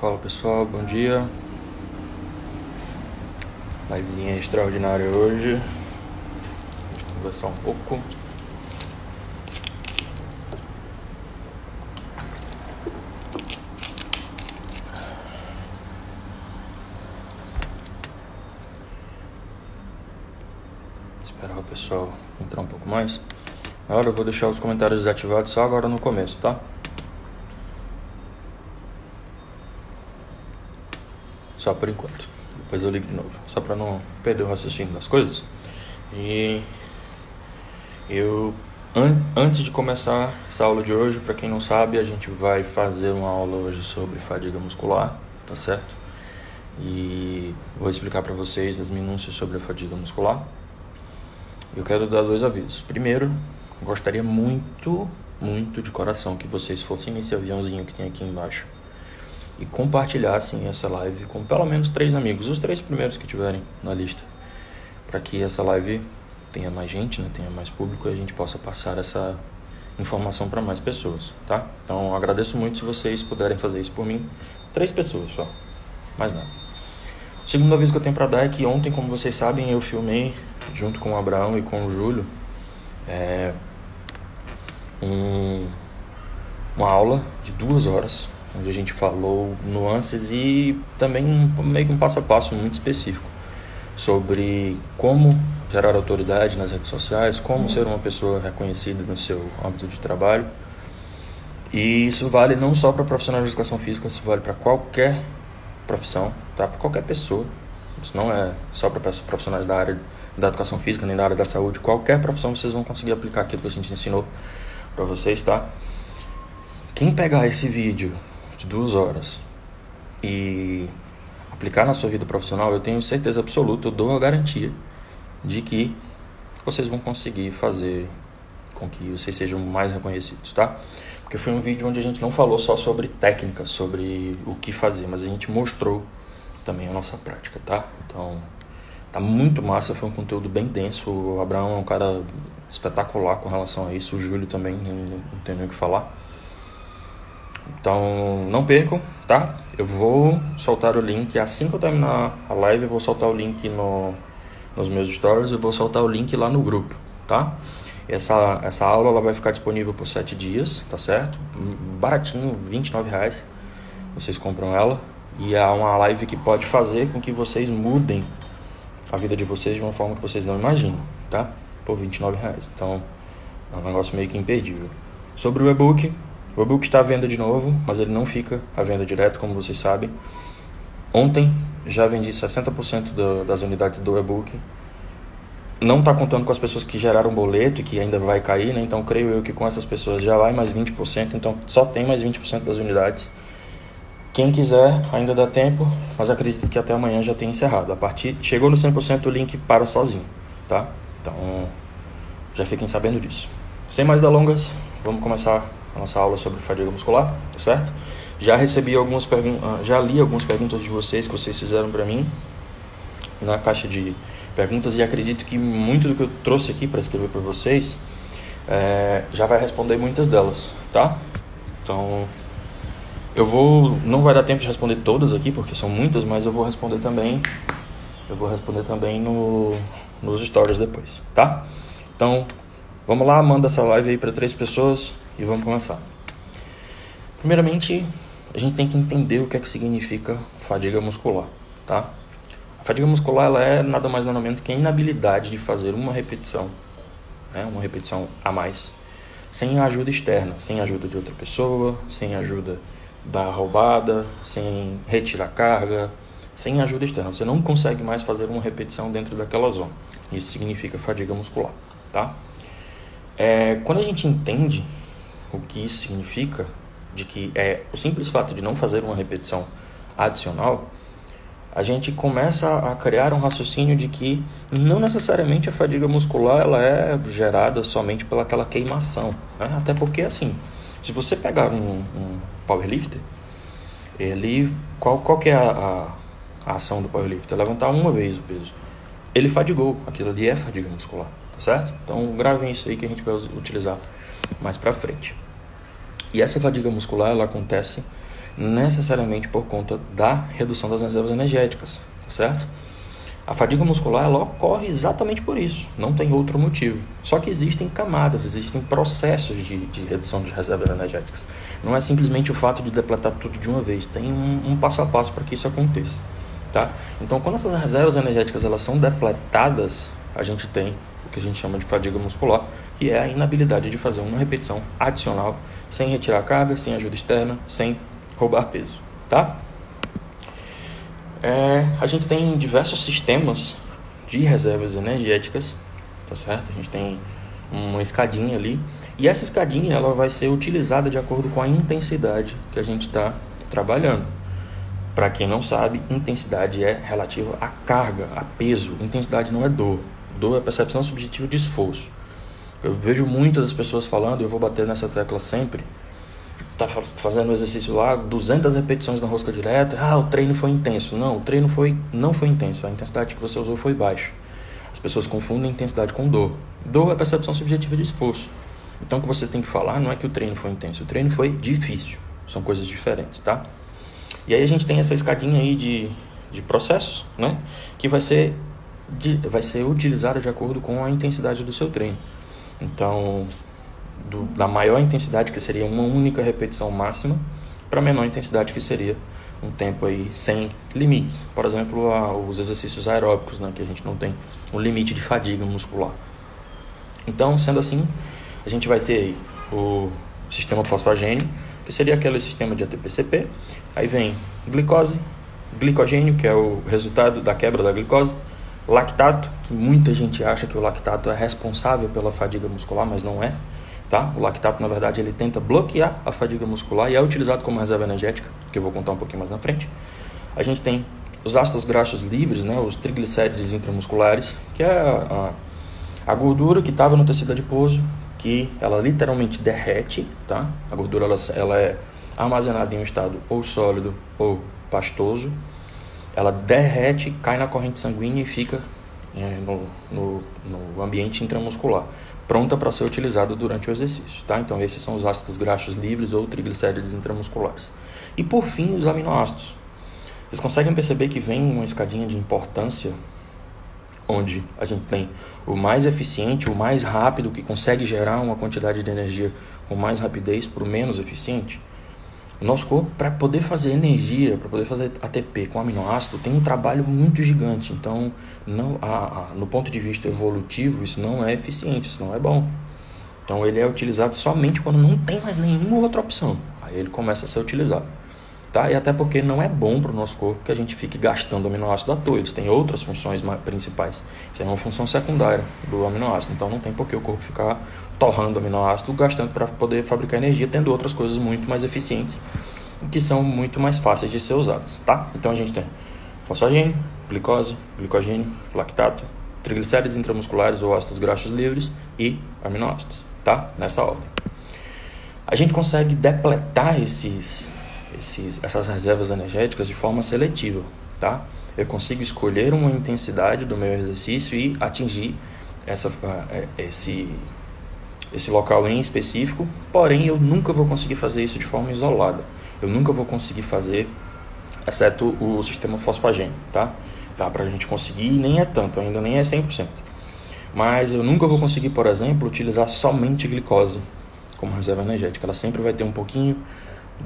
Fala pessoal, bom dia. Livezinha extraordinária hoje. Eu conversar um pouco. Esperar o pessoal entrar um pouco mais. Agora eu vou deixar os comentários desativados só agora no começo, tá? Só por enquanto. Depois eu ligo de novo. Só para não perder o raciocínio das coisas. E eu an antes de começar essa aula de hoje, para quem não sabe, a gente vai fazer uma aula hoje sobre fadiga muscular, tá certo? E vou explicar para vocês as minúcias sobre a fadiga muscular. Eu quero dar dois avisos. Primeiro, gostaria muito, muito de coração que vocês fossem nesse aviãozinho que tem aqui embaixo e compartilhassem essa live com pelo menos três amigos, os três primeiros que tiverem na lista, para que essa live tenha mais gente, né, tenha mais público e a gente possa passar essa informação para mais pessoas, tá? Então agradeço muito se vocês puderem fazer isso por mim, três pessoas só, mais nada. O segundo aviso que eu tenho para dar é que ontem, como vocês sabem, eu filmei junto com o Abraão e com o Júlio é, um, uma aula de duas horas onde a gente falou nuances e também um, meio que um passo a passo muito específico sobre como gerar autoridade nas redes sociais, como ser uma pessoa reconhecida no seu âmbito de trabalho. E isso vale não só para profissionais de educação física, isso vale para qualquer profissão, tá? Para qualquer pessoa. Isso não é só para profissionais da área da educação física nem da área da saúde. Qualquer profissão vocês vão conseguir aplicar aquilo que a gente ensinou para vocês, tá? Quem pegar esse vídeo de duas horas e aplicar na sua vida profissional, eu tenho certeza absoluta, eu dou a garantia de que vocês vão conseguir fazer com que vocês sejam mais reconhecidos, tá? Porque foi um vídeo onde a gente não falou só sobre técnica, sobre o que fazer, mas a gente mostrou também a nossa prática, tá? Então, tá muito massa, foi um conteúdo bem denso. O Abraão é um cara espetacular com relação a isso, o Júlio também, não, tenho nem o que falar. Então não percam, tá? Eu vou soltar o link assim que eu terminar a live, eu vou soltar o link no, nos meus stories, eu vou soltar o link lá no grupo, tá? Essa, essa aula ela vai ficar disponível por 7 dias, tá certo? Baratinho, 29 reais. Vocês compram ela. E é uma live que pode fazer com que vocês mudem a vida de vocês de uma forma que vocês não imaginam, tá? Por 29 reais. Então é um negócio meio que imperdível. Sobre o e-book, o e-book está à venda de novo, mas ele não fica à venda direto, como vocês sabem. Ontem já vendi 60% do, das unidades do e-book. Não está contando com as pessoas que geraram boleto e que ainda vai cair, né? então creio eu que com essas pessoas já vai mais 20%, então só tem mais 20% das unidades. Quem quiser, ainda dá tempo, mas acredito que até amanhã já tenha encerrado. A partir chegou no 100% o link para sozinho, tá? Então já fiquem sabendo disso. Sem mais delongas, vamos começar nossa aula sobre fadiga muscular, tá certo? Já recebi algumas perguntas, ah, já li algumas perguntas de vocês que vocês fizeram para mim na caixa de perguntas e acredito que muito do que eu trouxe aqui para escrever para vocês é, já vai responder muitas delas, tá? Então eu vou, não vai dar tempo de responder todas aqui porque são muitas, mas eu vou responder também, eu vou responder também no, nos stories depois, tá? Então vamos lá, manda essa live aí para três pessoas e vamos começar. Primeiramente, a gente tem que entender o que é que significa fadiga muscular, tá? A fadiga muscular ela é nada mais nada menos que a inabilidade de fazer uma repetição, né? uma repetição a mais, sem ajuda externa, sem ajuda de outra pessoa, sem ajuda da roubada, sem retirar carga, sem ajuda externa. Você não consegue mais fazer uma repetição dentro daquela zona. Isso significa fadiga muscular, tá? É, quando a gente entende o que isso significa, de que é o simples fato de não fazer uma repetição adicional, a gente começa a criar um raciocínio de que não necessariamente a fadiga muscular ela é gerada somente pela aquela queimação, né? até porque assim, se você pegar um, um powerlifter, ele qual qual que é a, a, a ação do powerlifter? Levantar uma vez o peso. Ele fadigou, aquilo ali é fadiga muscular, tá certo? Então gravem isso aí que a gente vai utilizar mais para frente. E essa fadiga muscular ela acontece necessariamente por conta da redução das reservas energéticas, tá certo? A fadiga muscular ela ocorre exatamente por isso, não tem outro motivo. Só que existem camadas, existem processos de, de redução de reservas energéticas. Não é simplesmente o fato de depletar tudo de uma vez, tem um, um passo a passo para que isso aconteça. Tá? Então, quando essas reservas energéticas elas são depletadas, a gente tem o que a gente chama de fadiga muscular, que é a inabilidade de fazer uma repetição adicional sem retirar carga, sem ajuda externa, sem roubar peso. Tá? É, a gente tem diversos sistemas de reservas energéticas, tá certo? A gente tem uma escadinha ali e essa escadinha ela vai ser utilizada de acordo com a intensidade que a gente está trabalhando. Para quem não sabe, intensidade é relativa à carga, a peso. Intensidade não é dor. Dor é percepção subjetiva de esforço. Eu vejo muitas pessoas falando, eu vou bater nessa tecla sempre, tá fazendo o exercício lá, 200 repetições na rosca direta, ah, o treino foi intenso. Não, o treino foi, não foi intenso, a intensidade que você usou foi baixa. As pessoas confundem intensidade com dor. Dor é percepção subjetiva de esforço. Então o que você tem que falar não é que o treino foi intenso, o treino foi difícil. São coisas diferentes, tá? E aí a gente tem essa escadinha aí de, de processos, né? Que vai ser, de, vai ser utilizada de acordo com a intensidade do seu treino. Então, do, da maior intensidade, que seria uma única repetição máxima, para a menor intensidade, que seria um tempo aí sem limites. Por exemplo, a, os exercícios aeróbicos, né, que a gente não tem um limite de fadiga muscular. Então, sendo assim, a gente vai ter o sistema fosfagênio, que seria aquele sistema de ATP-CP. Aí vem glicose, glicogênio, que é o resultado da quebra da glicose, lactato, que muita gente acha que o lactato é responsável pela fadiga muscular, mas não é. Tá? O lactato, na verdade, ele tenta bloquear a fadiga muscular e é utilizado como reserva energética, que eu vou contar um pouquinho mais na frente. A gente tem os ácidos graxos livres, né, os triglicérides intramusculares, que é a, a, gordura que estava no tecido adiposo, que ela literalmente derrete, tá? A gordura ela, ela é armazenada em um estado ou sólido ou pastoso. Ela derrete, cai na corrente sanguínea e fica é, no, no, no ambiente intramuscular pronta para ser utilizada durante o exercício. Tá? Então, esses são os ácidos graxos livres ou triglicérides intramusculares. E por fim, os aminoácidos. Vocês conseguem perceber que vem uma escadinha de importância onde a gente tem o mais eficiente, o mais rápido, que consegue gerar uma quantidade de energia com mais rapidez para o menos eficiente? O nosso corpo, para poder fazer energia, para poder fazer ATP com aminoácido, tem um trabalho muito gigante. Então, não, a, a, no ponto de vista evolutivo, isso não é eficiente, isso não é bom. Então, ele é utilizado somente quando não tem mais nenhuma outra opção. Aí ele começa a ser utilizado. Tá? E até porque não é bom para o nosso corpo que a gente fique gastando aminoácido à toa. Eles têm outras funções principais. Isso é uma função secundária do aminoácido. Então, não tem por que o corpo ficar torrando aminoácido, gastando para poder fabricar energia, tendo outras coisas muito mais eficientes que são muito mais fáceis de ser usadas, tá? Então a gente tem fosfogênio, glicose, glicogênio, lactato, triglicérides intramusculares ou ácidos graxos livres e aminoácidos, tá? Nessa ordem. A gente consegue depletar esses, esses, essas reservas energéticas de forma seletiva, tá? Eu consigo escolher uma intensidade do meu exercício e atingir essa, eh, esse esse local em específico, porém eu nunca vou conseguir fazer isso de forma isolada. Eu nunca vou conseguir fazer, exceto o sistema fosfagênio, tá? Dá pra gente conseguir, nem é tanto, ainda nem é 100%. Mas eu nunca vou conseguir, por exemplo, utilizar somente glicose como reserva energética. Ela sempre vai ter um pouquinho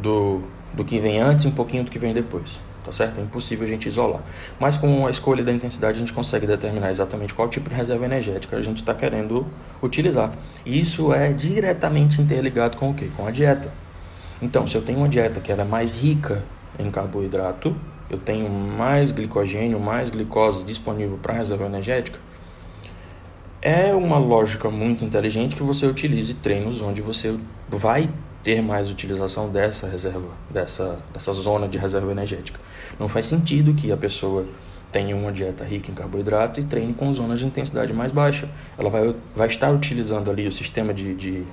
do, do que vem antes e um pouquinho do que vem depois tá certo? É impossível a gente isolar. Mas com a escolha da intensidade a gente consegue determinar exatamente qual tipo de reserva energética a gente está querendo utilizar. E isso é diretamente interligado com o quê? Com a dieta. Então, se eu tenho uma dieta que ela é mais rica em carboidrato, eu tenho mais glicogênio, mais glicose disponível para reserva energética, é uma lógica muito inteligente que você utilize treinos onde você vai ter mais utilização dessa reserva, dessa, dessa zona de reserva energética. Não faz sentido que a pessoa tenha uma dieta rica em carboidrato e treine com zonas de intensidade mais baixa. Ela vai, vai estar utilizando ali o sistema de, de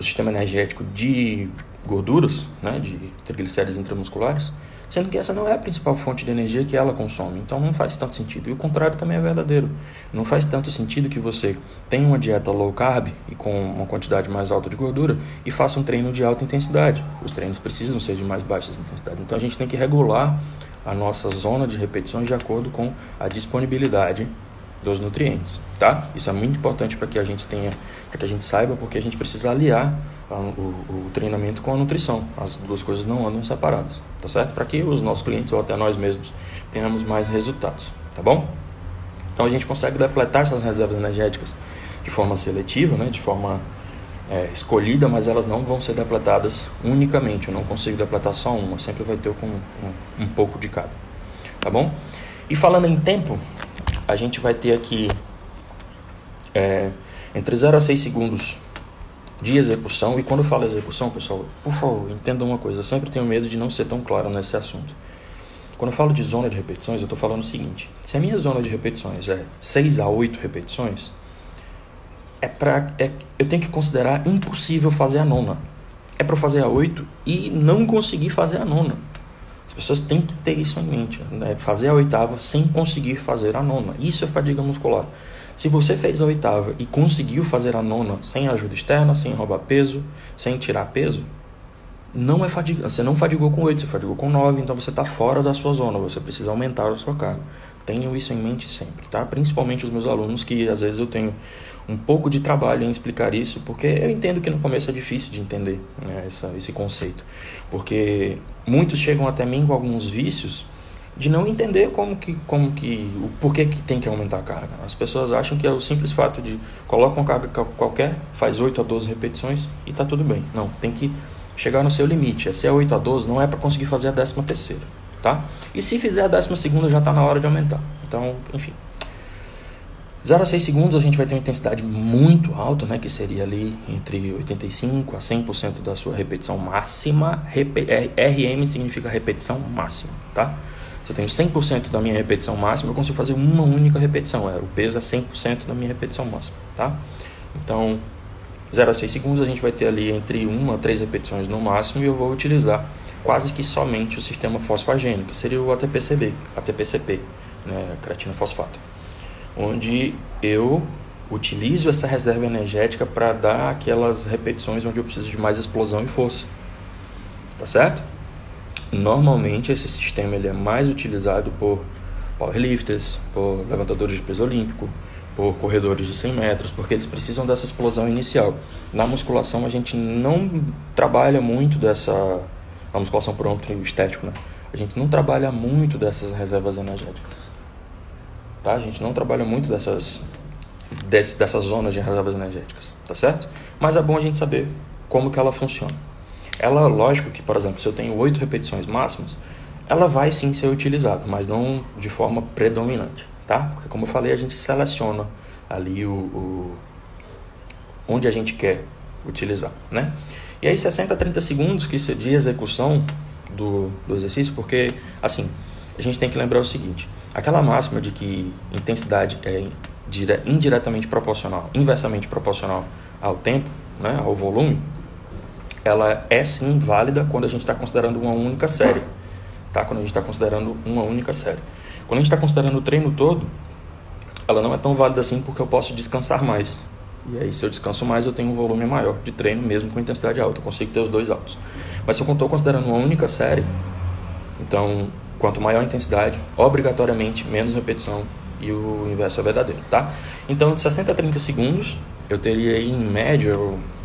o sistema energético de gorduras, né, de triglicérides intramusculares, sendo que essa não é a principal fonte de energia que ela consome. Então não faz tanto sentido. E o contrário também é verdadeiro. Não faz tanto sentido que você tenha uma dieta low carb e com uma quantidade mais alta de gordura e faça um treino de alta intensidade. Os treinos precisam ser de mais baixa intensidade. Então a gente tem que regular a nossa zona de repetições de acordo com a disponibilidade dos nutrientes, tá? Isso é muito importante para que a gente tenha, para que a gente saiba, porque a gente precisa aliar o, o, treinamento com a nutrição. As duas coisas não andam separadas, tá certo? Para que os nossos clientes ou até nós mesmos tenhamos mais resultados, tá bom? Então a gente consegue depletar essas reservas energéticas de forma seletiva, né? De forma é, escolhida, mas elas não vão ser depletadas unicamente. Eu não consigo depletar só uma, sempre vai ter com um, um pouco de cada, tá bom? E falando em tempo, a gente vai ter aqui é, entre 0 a 6 segundos de execução. E quando eu falo execução, pessoal, por favor, entenda uma coisa. Eu sempre tenho medo de não ser tão claro nesse assunto. Quando eu falo de zona de repetições, eu estou falando o seguinte: se a minha zona de repetições é 6 a 8 repetições, é pra, é, eu tenho que considerar impossível fazer a nona. É para fazer a 8 e não conseguir fazer a nona. As pessoas têm que ter isso em mente. Né? Fazer a oitava sem conseguir fazer a nona. Isso é fadiga muscular. Se você fez a oitava e conseguiu fazer a nona sem ajuda externa, sem roubar peso, sem tirar peso, não é fadiga. Você não fadigou com 8, você fadigou com 9, então você está fora da sua zona, você precisa aumentar a sua carga. Tenham isso em mente sempre, tá? Principalmente os meus alunos, que às vezes eu tenho um pouco de trabalho em explicar isso, porque eu entendo que no começo é difícil de entender né, essa, esse conceito. Porque muitos chegam até mim com alguns vícios de não entender como que, como que, o porquê que tem que aumentar a carga. As pessoas acham que é o simples fato de coloca uma carga qualquer, faz 8 a 12 repetições e está tudo bem. Não, tem que chegar no seu limite. Se é 8 a 12, não é para conseguir fazer a décima terceira, tá? E se fizer a décima segunda, já está na hora de aumentar. Então, enfim, 0 a 6 segundos a gente vai ter uma intensidade muito alta, né, que seria ali entre 85 a 100% da sua repetição máxima. RM significa repetição máxima, tá? Se eu tenho 100% da minha repetição máxima, eu consigo fazer uma única repetição. É, o peso é 100% da minha repetição máxima, tá? Então, 0 a 6 segundos a gente vai ter ali entre 1 a 3 repetições no máximo e eu vou utilizar quase que somente o sistema fosfagênico, que seria o ATPCB, ATPCP, né, creatina fosfato onde eu utilizo essa reserva energética para dar aquelas repetições onde eu preciso de mais explosão e força. Tá certo? Normalmente esse sistema ele é mais utilizado por powerlifters, por levantadores de peso olímpico, por corredores de 100 metros, porque eles precisam dessa explosão inicial. Na musculação a gente não trabalha muito dessa a musculação por âmbito estético, né? A gente não trabalha muito dessas reservas energéticas tá? A gente não trabalha muito dessas, dessas zonas de reservas energéticas, tá certo? Mas é bom a gente saber como que ela funciona. Ela, lógico que, por exemplo, se eu tenho oito repetições máximas, ela vai sim ser utilizada, mas não de forma predominante, tá? Porque como eu falei, a gente seleciona ali o, o onde a gente quer utilizar, né? E aí 60 a 30 segundos que de execução do, do exercício, porque assim, a gente tem que lembrar o seguinte, Aquela máxima de que intensidade é indiretamente proporcional, inversamente proporcional ao tempo, né, ao volume, ela é sim válida quando a gente está considerando uma única série. Tá? Quando a gente está considerando uma única série. Quando a gente está considerando o treino todo, ela não é tão válida assim porque eu posso descansar mais. E aí, se eu descanso mais, eu tenho um volume maior de treino, mesmo com intensidade alta. Eu consigo ter os dois altos. Mas se eu estou considerando uma única série, então Quanto maior a intensidade, obrigatoriamente menos repetição e o inverso é verdadeiro, tá? Então, de 60 a 30 segundos, eu teria aí, em média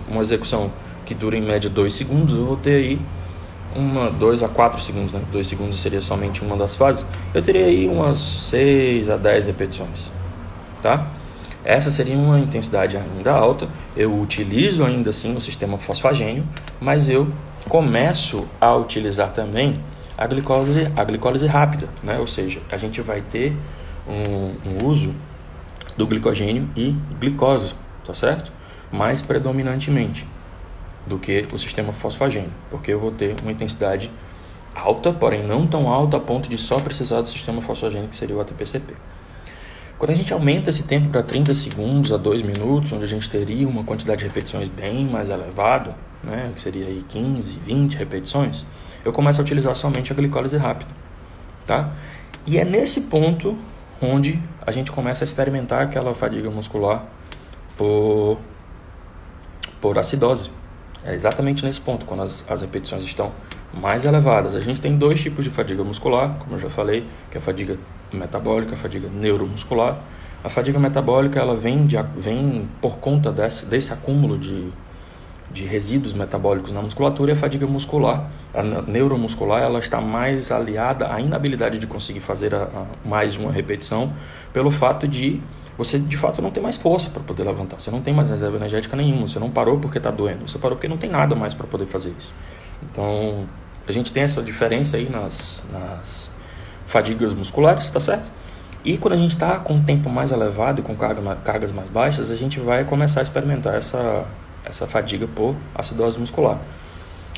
uma execução que dura em média 2 segundos, eu vou ter aí uma 2 a 4 segundos, né? 2 segundos seria somente uma das fases. Eu teria aí umas 6 a 10 repetições, tá? Essa seria uma intensidade ainda alta. Eu utilizo ainda assim o sistema fosfagênio, mas eu começo a utilizar também a glicose, a glicólise rápida, né? ou seja, a gente vai ter um, um uso do glicogênio e glicose, tá certo? Mais predominantemente do que o sistema fosfagênio, porque eu vou ter uma intensidade alta, porém não tão alta a ponto de só precisar do sistema fosfagênio, que seria o ATPCP. Quando a gente aumenta esse tempo para 30 segundos a 2 minutos, onde a gente teria uma quantidade de repetições bem mais elevada, né, que seria aí 15, 20 repetições, eu começo a utilizar somente a glicólise rápida, tá? E é nesse ponto onde a gente começa a experimentar aquela fadiga muscular por, por acidose. É exatamente nesse ponto, quando as, as repetições estão mais elevadas. A gente tem dois tipos de fadiga muscular, como eu já falei, que é a fadiga metabólica, a fadiga neuromuscular. A fadiga metabólica ela vem, de, vem por conta desse, desse acúmulo de, de resíduos metabólicos na musculatura e a fadiga muscular, a neuromuscular, ela está mais aliada à inabilidade de conseguir fazer a, a mais uma repetição pelo fato de você de fato não tem mais força para poder levantar. Você não tem mais reserva energética nenhuma. Você não parou porque está doendo. Você parou porque não tem nada mais para poder fazer isso. Então, a gente tem essa diferença aí nas, nas fadigas musculares, tá certo? E quando a gente está com um tempo mais elevado e com carga, cargas mais baixas, a gente vai começar a experimentar essa, essa fadiga por acidose muscular.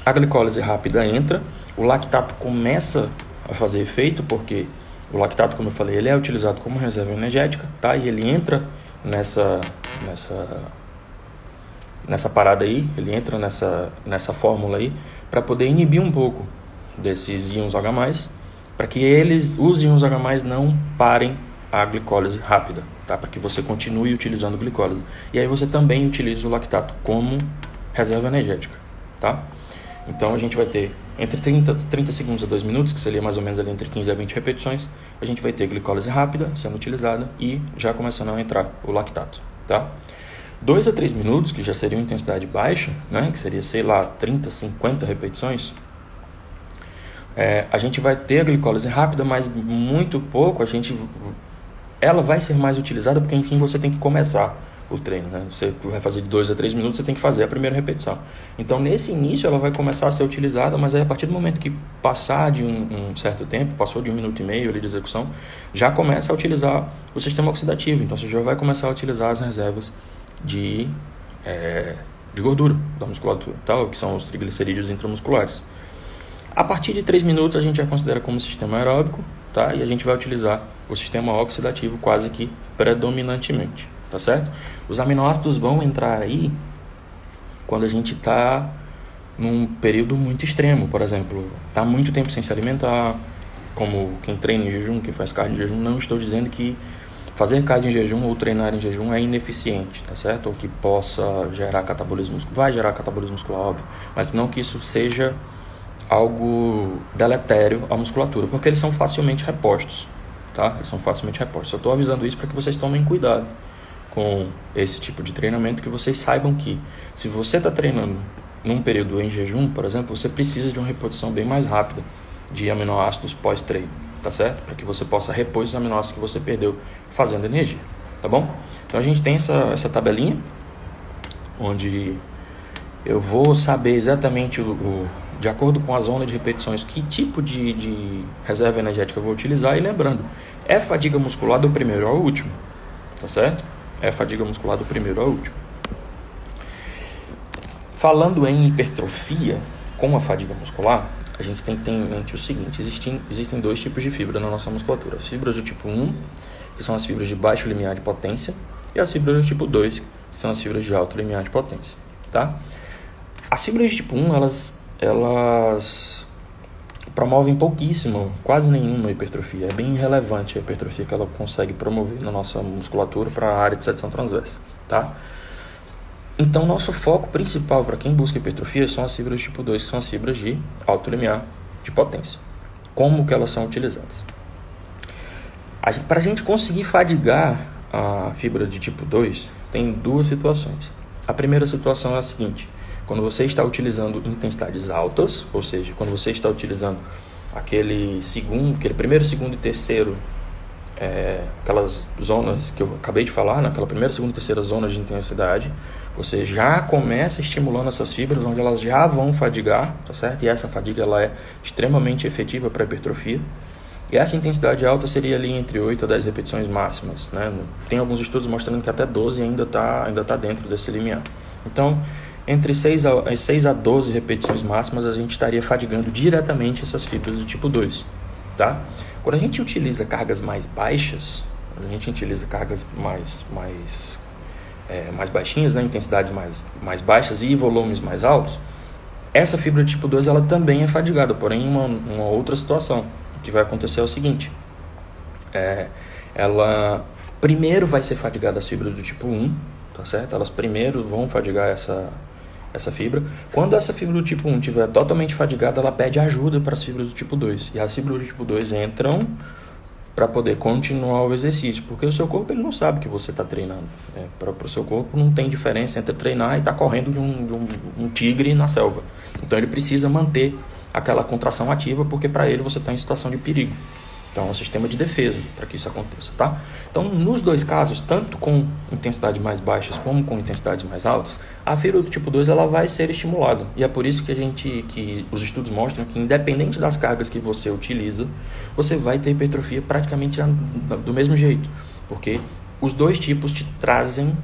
A glicólise rápida entra, o lactato começa a fazer efeito, porque o lactato, como eu falei, ele é utilizado como reserva energética, tá? E ele entra nessa nessa nessa parada aí, ele entra nessa nessa fórmula aí para poder inibir um pouco desses íons H+, para que eles os íons H+ não parem a glicólise rápida, tá? Para que você continue utilizando glicólise. E aí você também utiliza o lactato como reserva energética, tá? Então a gente vai ter entre 30, 30 segundos a 2 minutos, que seria mais ou menos ali entre 15 a 20 repetições, a gente vai ter glicólise rápida sendo utilizada e já começando a entrar o lactato, tá? 2 a 3 minutos, que já seria uma intensidade baixa, né, que seria, sei lá, 30, 50 repetições, é, a gente vai ter a glicólise rápida, mas muito pouco, a gente, ela vai ser mais utilizada porque, enfim, você tem que começar o treino. Né? Você vai fazer de 2 a 3 minutos, você tem que fazer a primeira repetição. Então, nesse início, ela vai começar a ser utilizada, mas aí, a partir do momento que passar de um, um certo tempo, passou de um minuto e meio ali de execução, já começa a utilizar o sistema oxidativo. Então, você já vai começar a utilizar as reservas de, é, de gordura da musculatura, tá? que são os triglicerídeos intramusculares. A partir de 3 minutos, a gente já considera como sistema aeróbico, tá? e a gente vai utilizar o sistema oxidativo quase que predominantemente tá certo? Os aminoácidos vão entrar aí quando a gente está num período muito extremo, por exemplo, está muito tempo sem se alimentar, como quem treina em jejum, quem faz carne em jejum, não estou dizendo que fazer carne em jejum ou treinar em jejum é ineficiente, tá certo? Ou que possa gerar catabolismo muscular, vai gerar catabolismo muscular, óbvio, mas não que isso seja algo deletério à musculatura, porque eles são facilmente repostos, tá? Eles são facilmente repostos. Eu estou avisando isso para que vocês tomem cuidado com esse tipo de treinamento que vocês saibam que se você está treinando num período em jejum, por exemplo, você precisa de uma reposição bem mais rápida de aminoácidos pós-treino, tá certo? Para que você possa repor esses aminoácidos que você perdeu fazendo energia, tá bom? Então a gente tem essa, essa tabelinha onde eu vou saber exatamente o, o, de acordo com a zona de repetições que tipo de, de reserva energética eu vou utilizar e lembrando, é fadiga muscular do primeiro ao último, tá certo? É a fadiga muscular do primeiro ao último. Falando em hipertrofia com a fadiga muscular, a gente tem que ter em mente o seguinte: existem, existem dois tipos de fibra na nossa musculatura. As fibras do tipo 1, que são as fibras de baixo limiar de potência, e as fibras do tipo 2, que são as fibras de alto limiar de potência. Tá? As fibras de tipo 1, elas, elas promovem pouquíssimo, quase nenhuma hipertrofia. É bem irrelevante a hipertrofia que ela consegue promover na nossa musculatura para a área de seção transversa, tá? Então, nosso foco principal para quem busca hipertrofia são as fibras tipo 2, que são as fibras de alto limiar de potência. Como que elas são utilizadas? Para a gente conseguir fadigar a fibra de tipo 2, tem duas situações. A primeira situação é a seguinte: quando você está utilizando intensidades altas, ou seja, quando você está utilizando aquele segundo, aquele primeiro, segundo e terceiro, é, aquelas zonas que eu acabei de falar, naquela né? primeira, segunda e terceira zona de intensidade, você já começa estimulando essas fibras onde elas já vão fadigar, tá certo? E essa fadiga ela é extremamente efetiva para a hipertrofia. E essa intensidade alta seria ali entre 8 a 10 repetições máximas, né? Tem alguns estudos mostrando que até 12 ainda está ainda tá dentro desse limiar. Então, entre 6 a, 6 a 12 repetições máximas, a gente estaria fadigando diretamente essas fibras do tipo 2. Tá? Quando a gente utiliza cargas mais baixas, a gente utiliza cargas mais, mais, é, mais baixinhas, né, intensidades mais, mais baixas e volumes mais altos, essa fibra tipo 2 ela também é fadigada, porém uma, uma outra situação. O que vai acontecer é o seguinte, é, ela primeiro vai ser fadigada as fibras do tipo 1, tá certo? Elas primeiro vão fadigar essa, essa fibra. Quando essa fibra do tipo 1 estiver totalmente fadigada, ela pede ajuda para as fibras do tipo 2. E as fibras do tipo 2 entram para poder continuar o exercício, porque o seu corpo ele não sabe que você está treinando. É, para o seu corpo não tem diferença entre treinar e estar tá correndo de, um, de um, um, tigre na selva. Então ele precisa manter aquela contração ativa, porque para ele você está em situação de perigo. Então, é um sistema de defesa para que isso aconteça, tá? Então, nos dois casos, tanto com intensidades mais baixas como com intensidades mais altas, a fibra do tipo 2 ela vai ser estimulada. E é por isso que a gente que os estudos mostram que independente das cargas que você utiliza, você vai ter hipertrofia praticamente do mesmo jeito, porque os dois tipos te trazem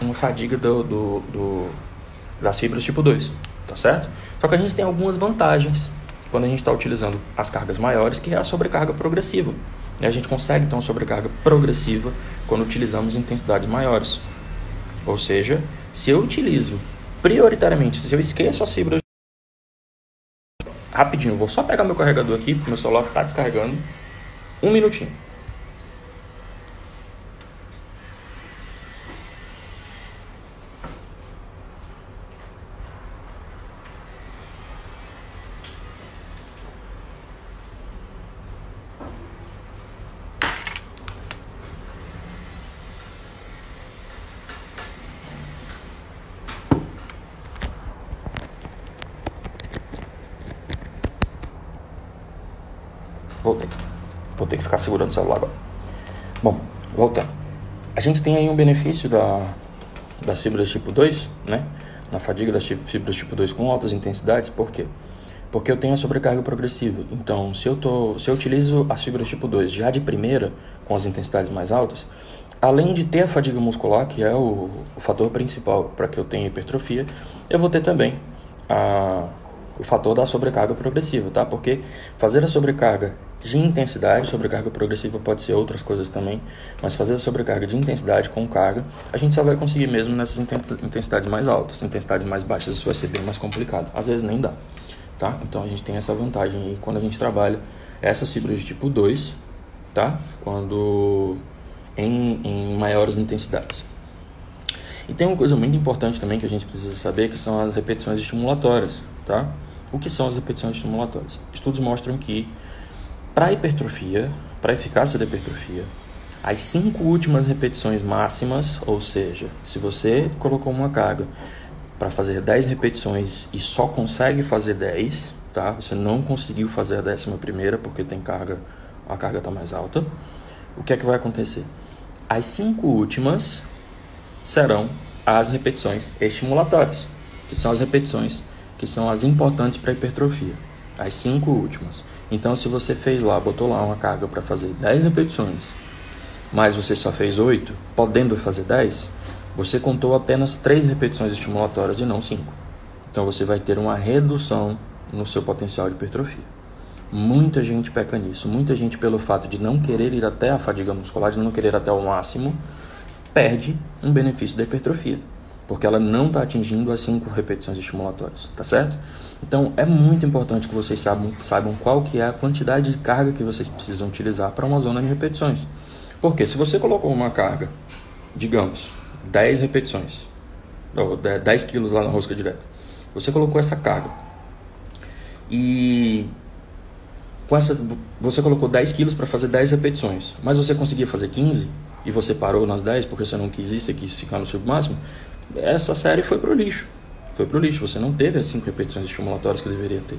uma fadiga do, do, do das fibras tipo 2, tá certo? Só que a gente tem algumas vantagens quando a gente está utilizando as cargas maiores, que é a sobrecarga progressiva. E a gente consegue uma sobrecarga progressiva quando utilizamos intensidades maiores. Ou seja, se eu utilizo prioritariamente, se eu esqueço as fibras. Rapidinho, vou só pegar meu carregador aqui, porque meu celular está descarregando. Um minutinho. Voltei. Vou ter que ficar segurando o celular agora. Bom, voltando. A gente tem aí um benefício da, das fibras tipo 2, né? Na fadiga das fibras tipo 2 com altas intensidades, por quê? Porque eu tenho a sobrecarga progressiva. Então, se eu, tô, se eu utilizo as fibras tipo 2 já de primeira, com as intensidades mais altas, além de ter a fadiga muscular, que é o, o fator principal para que eu tenha hipertrofia, eu vou ter também a, o fator da sobrecarga progressiva, tá? Porque fazer a sobrecarga de intensidade, sobrecarga progressiva pode ser outras coisas também, mas fazer a sobrecarga de intensidade com carga, a gente só vai conseguir mesmo nessas intensidades mais altas. Intensidades mais baixas isso vai ser bem mais complicado. Às vezes nem dá, tá? Então a gente tem essa vantagem aí quando a gente trabalha essas fibras de tipo 2, tá? Quando em, em maiores intensidades. E tem uma coisa muito importante também que a gente precisa saber, que são as repetições estimulatórias, tá? O que são as repetições estimulatórias? Estudos mostram que para hipertrofia, para eficácia da hipertrofia, as cinco últimas repetições máximas, ou seja, se você colocou uma carga para fazer 10 repetições e só consegue fazer 10, tá? Você não conseguiu fazer a décima primeira porque tem carga, a carga está mais alta. O que é que vai acontecer? As cinco últimas serão as repetições estimulatórias, que são as repetições que são as importantes para a hipertrofia, as cinco últimas. Então, se você fez lá, botou lá uma carga para fazer 10 repetições, mas você só fez 8, podendo fazer 10, você contou apenas 3 repetições estimulatórias e não 5. Então, você vai ter uma redução no seu potencial de hipertrofia. Muita gente peca nisso. Muita gente, pelo fato de não querer ir até a fadiga muscular, de não querer até o máximo, perde um benefício da hipertrofia porque ela não está atingindo as cinco repetições estimulatórias, tá certo? Então é muito importante que vocês saibam, saibam qual que é a quantidade de carga que vocês precisam utilizar para uma zona de repetições. Porque se você colocou uma carga, digamos, 10 repetições, ou 10 quilos lá na rosca direta, você colocou essa carga e com essa, você colocou 10 quilos para fazer 10 repetições, mas você conseguia fazer 15 e você parou nas 10 porque você não quis isso quis ficar no submáximo, essa série foi pro lixo. Foi pro lixo. Você não teve as cinco repetições estimulatórias que deveria ter,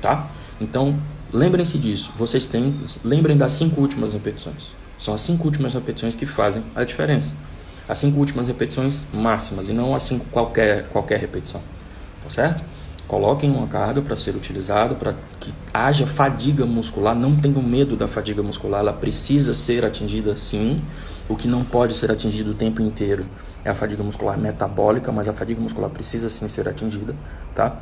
tá? Então, lembrem-se disso. Vocês têm, lembrem das cinco últimas repetições. São as cinco últimas repetições que fazem a diferença. As cinco últimas repetições máximas e não as cinco qualquer qualquer repetição, tá certo? Coloquem uma carga para ser utilizado, para que haja fadiga muscular. Não tenham medo da fadiga muscular, ela precisa ser atingida sim. O que não pode ser atingido o tempo inteiro é a fadiga muscular metabólica, mas a fadiga muscular precisa sim ser atingida, tá?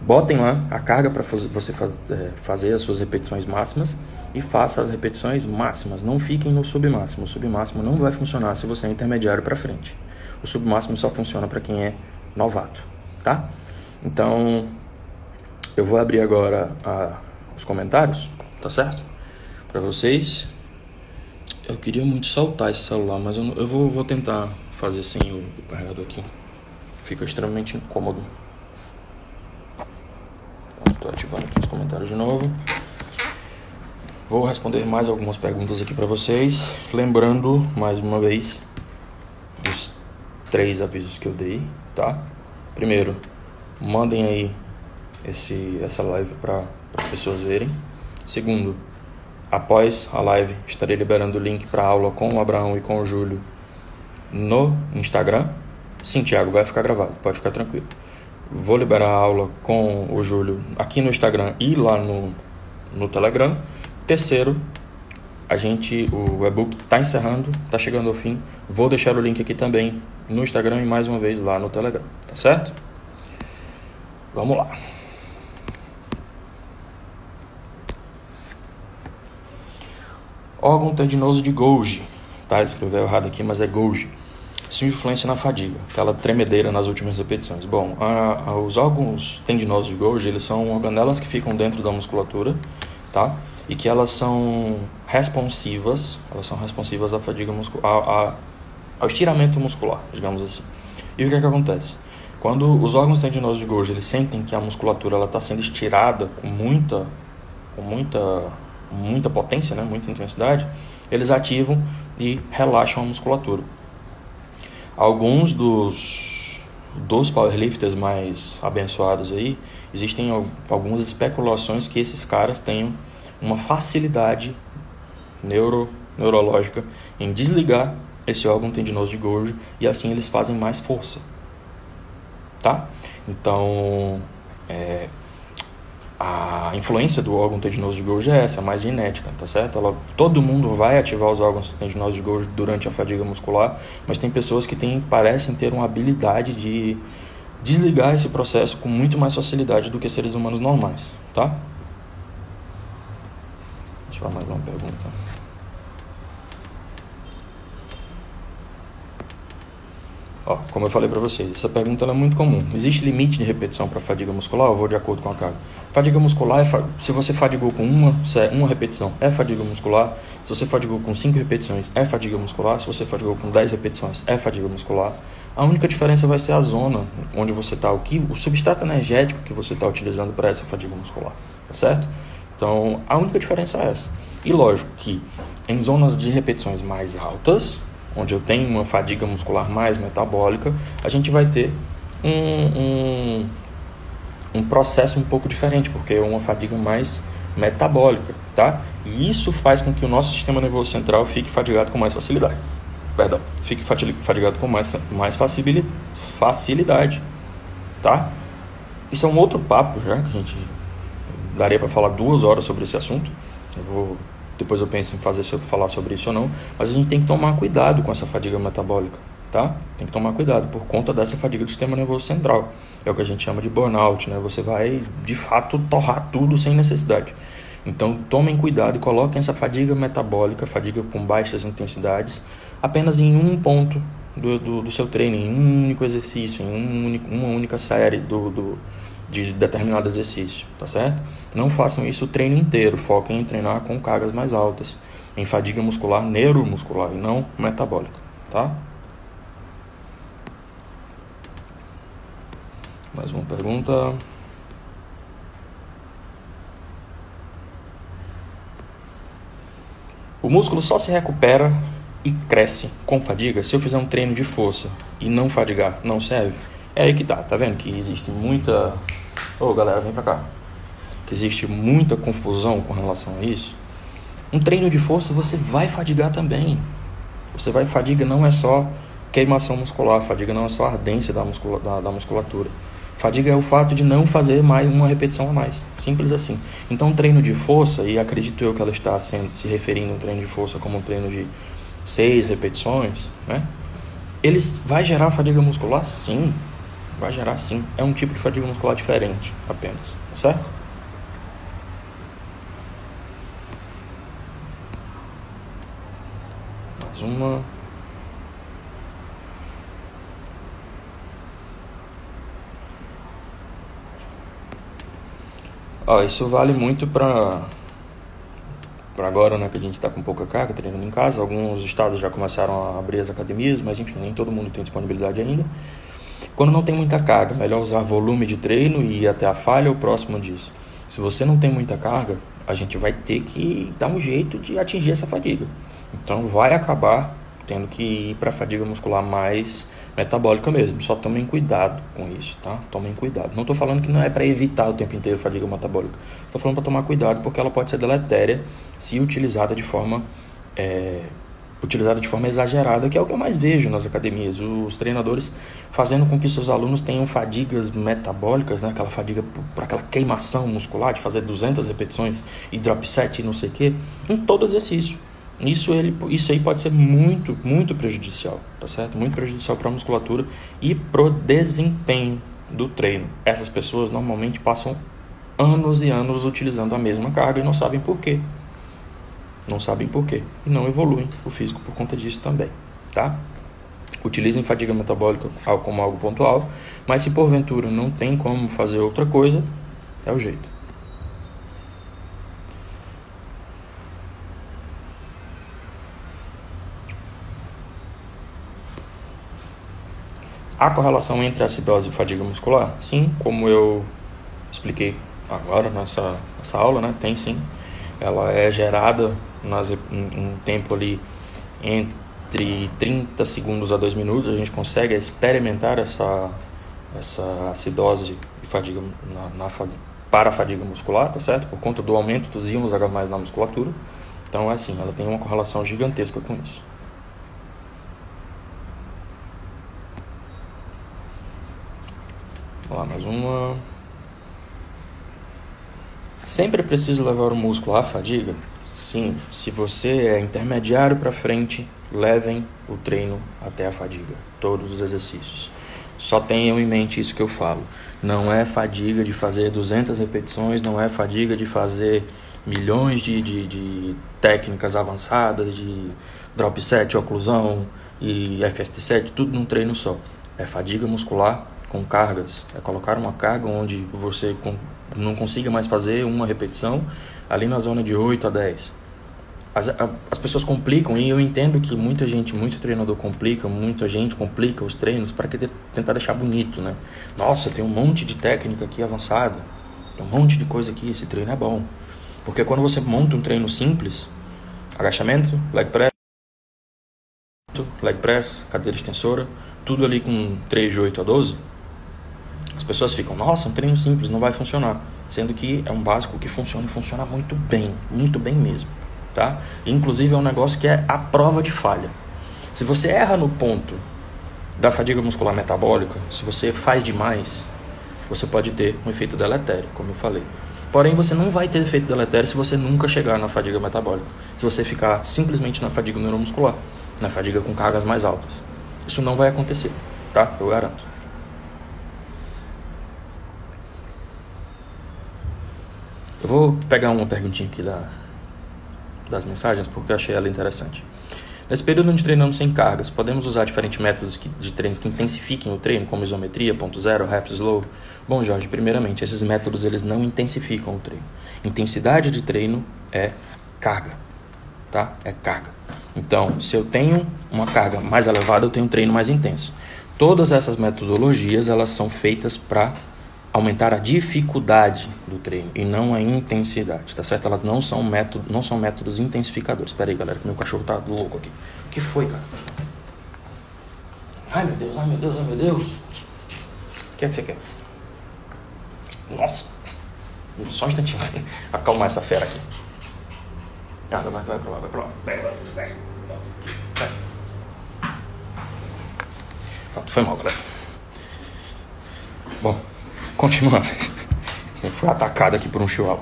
Botem lá a carga para você faz, é, fazer as suas repetições máximas e faça as repetições máximas. Não fiquem no submáximo. O submáximo não vai funcionar se você é intermediário para frente. O submáximo só funciona para quem é novato, tá? Então, Eu vou abrir agora a, os comentários, tá certo? Para vocês. Eu queria muito soltar esse celular, mas eu, eu vou, vou tentar fazer sem o, o carregador aqui. Fica extremamente incômodo. Estou ativando aqui os comentários de novo. Vou responder mais algumas perguntas aqui para vocês. Lembrando, mais uma vez, os três avisos que eu dei, tá? Primeiro, mandem aí esse, essa live para as pessoas verem. Segundo, após a live, estarei liberando o link para aula com o Abraão e com o Júlio no Instagram. Sim, Thiago, vai ficar gravado, pode ficar tranquilo. Vou liberar a aula com o Júlio aqui no Instagram e lá no, no Telegram. Terceiro, a gente, o e-book está encerrando, está chegando ao fim. Vou deixar o link aqui também no Instagram e mais uma vez lá no Telegram, tá certo? Vamos lá. Órgão tendinoso de Golgi. Tá, escreveu errado aqui, mas é Golgi. Sua influência na fadiga, aquela tremedeira nas últimas repetições. Bom, a, a, os órgãos tendinosos de Golgi, eles são organelas que ficam dentro da musculatura, tá? E que elas são responsivas, elas são responsivas à fadiga muscular, ao estiramento muscular, digamos assim. E o que é que acontece? Quando os órgãos tendinosos de Golgi, eles sentem que a musculatura está sendo estirada com muita, com muita muita potência, né, muita intensidade, eles ativam e relaxam a musculatura. Alguns dos, dos powerlifters mais abençoados aí, existem algumas especulações que esses caras tenham uma facilidade neuro, neurológica em desligar esse órgão tendinoso de Golgi e assim eles fazem mais força. Tá? Então, é, a influência do órgão tendinoso de Golgi é essa, mais genética, tá certo? Ela, todo mundo vai ativar os órgãos tendinosos de Golgi durante a fadiga muscular, mas tem pessoas que têm, parecem ter uma habilidade de desligar esse processo com muito mais facilidade do que seres humanos normais, tá? Deixa eu mais uma pergunta. Ó, como eu falei para vocês, essa pergunta é muito comum. Existe limite de repetição para fadiga muscular? Eu vou de acordo com a carga. Fadiga muscular, é fa... se você fadigou com uma, é uma repetição, é fadiga muscular. Se você fadigou com cinco repetições, é fadiga muscular. Se você fadigou com 10 repetições, é fadiga muscular. A única diferença vai ser a zona onde você está, o, que, o substrato energético que você está utilizando para essa fadiga muscular, tá certo? Então, a única diferença é essa. E lógico que em zonas de repetições mais altas, onde eu tenho uma fadiga muscular mais metabólica, a gente vai ter um, um, um processo um pouco diferente, porque é uma fadiga mais metabólica, tá? E isso faz com que o nosso sistema nervoso central fique fadigado com mais facilidade. Perdão, fique fadigado com mais, mais facilidade, tá? Isso é um outro papo já, que a gente daria para falar duas horas sobre esse assunto. Eu vou depois eu penso em fazer falar sobre isso ou não, mas a gente tem que tomar cuidado com essa fadiga metabólica, tá? Tem que tomar cuidado por conta dessa fadiga do sistema nervoso central. É o que a gente chama de burnout, né? Você vai de fato torrar tudo sem necessidade. Então tomem cuidado e coloquem essa fadiga metabólica, fadiga com baixas intensidades, apenas em um ponto do, do, do seu treino, em um único exercício, em um único, uma única série do, do de determinado exercício, tá certo? Não façam isso o treino inteiro, foquem em treinar com cargas mais altas, em fadiga muscular neuromuscular e não metabólica, tá? Mais uma pergunta. O músculo só se recupera e cresce com fadiga se eu fizer um treino de força e não fadigar, não serve? É aí que tá, tá vendo que existe muita Ô oh, galera, vem pra cá. Que existe muita confusão com relação a isso. Um treino de força você vai fadigar também. Você vai fadiga não é só queimação muscular, fadiga não é só ardência da, muscula, da, da musculatura. Fadiga é o fato de não fazer mais uma repetição a mais. Simples assim. Então, treino de força, e acredito eu que ela está sendo, se referindo ao treino de força como um treino de seis repetições, né? Ele vai gerar fadiga muscular? Sim. Vai gerar sim. É um tipo de fadiga muscular diferente apenas, tá certo? Mais uma. Ó, isso vale muito para para agora, né, que a gente está com pouca carga, treinando em casa. Alguns estados já começaram a abrir as academias, mas enfim, nem todo mundo tem disponibilidade ainda. Quando não tem muita carga, melhor usar volume de treino e ir até a falha ou próximo disso. Se você não tem muita carga, a gente vai ter que dar um jeito de atingir essa fadiga. Então vai acabar tendo que ir para fadiga muscular mais metabólica mesmo. Só tomem cuidado com isso, tá? Tomem cuidado. Não estou falando que não é para evitar o tempo inteiro fadiga metabólica. Estou falando para tomar cuidado porque ela pode ser deletéria se utilizada de forma é, utilizada de forma exagerada, que é o que eu mais vejo nas academias. Os treinadores fazendo com que seus alunos tenham fadigas metabólicas, né? aquela fadiga por aquela queimação muscular de fazer 200 repetições e drop set e não sei o que, em todo exercício. Isso, ele, isso aí pode ser muito, muito prejudicial, tá certo? Muito prejudicial para a musculatura e pro desempenho do treino. Essas pessoas normalmente passam anos e anos utilizando a mesma carga e não sabem por quê. Não sabem por quê. E não evoluem o físico por conta disso também, tá? Utilizem fadiga metabólica como algo pontual, mas se porventura não tem como fazer outra coisa, é o jeito. Há correlação entre acidose e fadiga muscular? Sim, como eu expliquei agora nessa, nessa aula, né? Tem sim. Ela é gerada nas, em tempo ali entre 30 segundos a 2 minutos. A gente consegue experimentar essa, essa acidose e fadiga na, na, para a fadiga muscular, tá certo? Por conta do aumento dos íons H+, na musculatura. Então, é assim, ela tem uma correlação gigantesca com isso. Vamos lá, mais uma. Sempre preciso levar o músculo à fadiga? Sim, se você é intermediário para frente, levem o treino até a fadiga, todos os exercícios. Só tenham em mente isso que eu falo. Não é fadiga de fazer 200 repetições, não é fadiga de fazer milhões de, de, de técnicas avançadas, de drop set, oclusão e FST set, tudo num treino só. É fadiga muscular com cargas. É colocar uma carga onde você não consiga mais fazer uma repetição ali na zona de 8 a 10. As, as pessoas complicam e eu entendo que muita gente, muito treinador complica, muita gente complica os treinos para tentar deixar bonito, né? Nossa, tem um monte de técnica aqui avançada, tem um monte de coisa aqui, esse treino é bom. Porque quando você monta um treino simples, agachamento, leg press, leg press, cadeira extensora, tudo ali com 3 de 8 a 12, as pessoas ficam, nossa, um treino simples, não vai funcionar. Sendo que é um básico que funciona e funciona muito bem, muito bem mesmo. Tá? Inclusive é um negócio que é a prova de falha. Se você erra no ponto da fadiga muscular metabólica, se você faz demais, você pode ter um efeito deletério, como eu falei. Porém, você não vai ter efeito deletério se você nunca chegar na fadiga metabólica. Se você ficar simplesmente na fadiga neuromuscular, na fadiga com cargas mais altas. Isso não vai acontecer, tá? Eu garanto. Eu vou pegar uma perguntinha aqui da, das mensagens porque eu achei ela interessante. Nesse período onde treinamos sem cargas, podemos usar diferentes métodos de treinos que intensifiquem o treino, como isometria, ponto zero, reps slow? Bom, Jorge, primeiramente, esses métodos eles não intensificam o treino. Intensidade de treino é carga, tá? É carga. Então, se eu tenho uma carga mais elevada, eu tenho um treino mais intenso. Todas essas metodologias elas são feitas para aumentar a dificuldade do treino e não a intensidade, tá certo? Elas não são métodos, não são métodos intensificadores. Espera aí, galera, que meu cachorro tá louco aqui. O que foi, cara? Ai, meu Deus, ai, meu Deus, ai, meu Deus. O que é que você quer? Nossa. Só um instantinho. Acalmar essa fera aqui. Ah, vai, vai pra lá, vai pra lá. Vai, vai, vai. Pronto, foi mal, galera. Bom, Continuando. Eu fui atacado aqui por um chihuahua.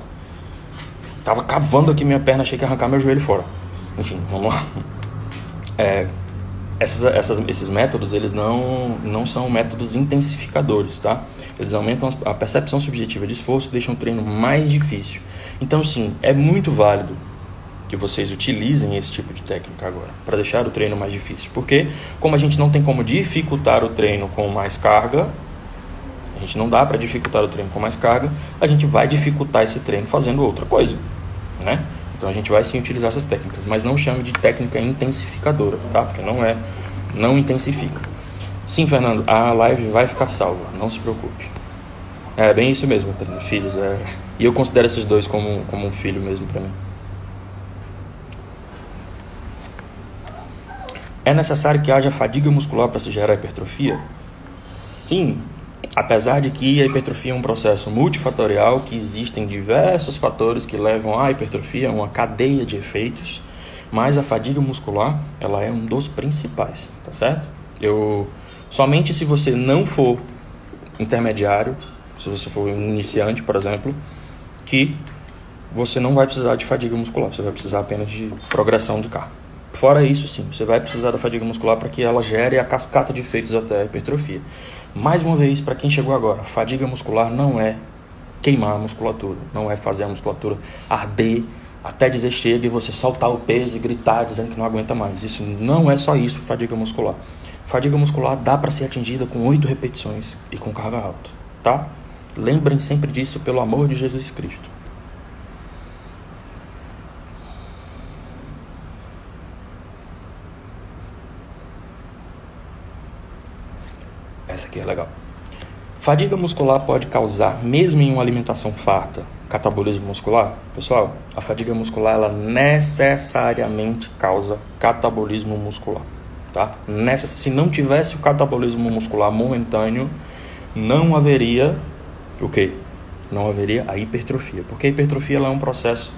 Tava cavando aqui minha perna, achei que ia arrancar meu joelho fora. Enfim, vamos lá. É, essas, essas, esses métodos, eles não, não são métodos intensificadores, tá? Eles aumentam a percepção subjetiva de esforço, deixam o treino mais difícil. Então, sim, é muito válido que vocês utilizem esse tipo de técnica agora, para deixar o treino mais difícil. Porque, como a gente não tem como dificultar o treino com mais carga, A gente não dá para dificultar o treino com mais carga, a gente vai dificultar esse treino fazendo outra coisa, né? Então a gente vai sim utilizar essas técnicas, mas não chame de técnica intensificadora, tá? Porque não é, não intensifica. Sim, Fernando, a live vai ficar salva, não se preocupe. É bem isso mesmo, filhos. É... E eu considero esses dois como, como um filho mesmo para mim. É necessário que haja fadiga muscular para se gerar hipertrofia? Sim, apesar de que a hipertrofia é um processo multifatorial, que existem diversos fatores que levam à hipertrofia, uma cadeia de efeitos, mas a fadiga muscular, ela é um dos principais, tá certo? Eu somente se você não for intermediário, se você for um iniciante, por exemplo, que você não vai precisar de fadiga muscular, você vai precisar apenas de progressão de carga. Fora isso, sim, você vai precisar da fadiga muscular para que ela gere a cascata de efeitos até a hipertrofia. Mais uma vez, para quem chegou agora, fadiga muscular não é queimar a musculatura, não é fazer a musculatura arder até dizer chega e você soltar o peso e gritar dizendo que não aguenta mais. Isso não é só isso, fadiga muscular. Fadiga muscular dá para ser atingida com oito repetições e com carga alta, tá? Lembrem sempre disso, pelo amor de Jesus Cristo. Aqui é legal. Fadiga muscular pode causar, mesmo em uma alimentação farta, catabolismo muscular? Pessoal, a fadiga muscular ela necessariamente causa catabolismo muscular. Tá? Nessa, se não tivesse o catabolismo muscular momentâneo, não haveria o quê? Não haveria a hipertrofia, porque a hipertrofia ela é um processo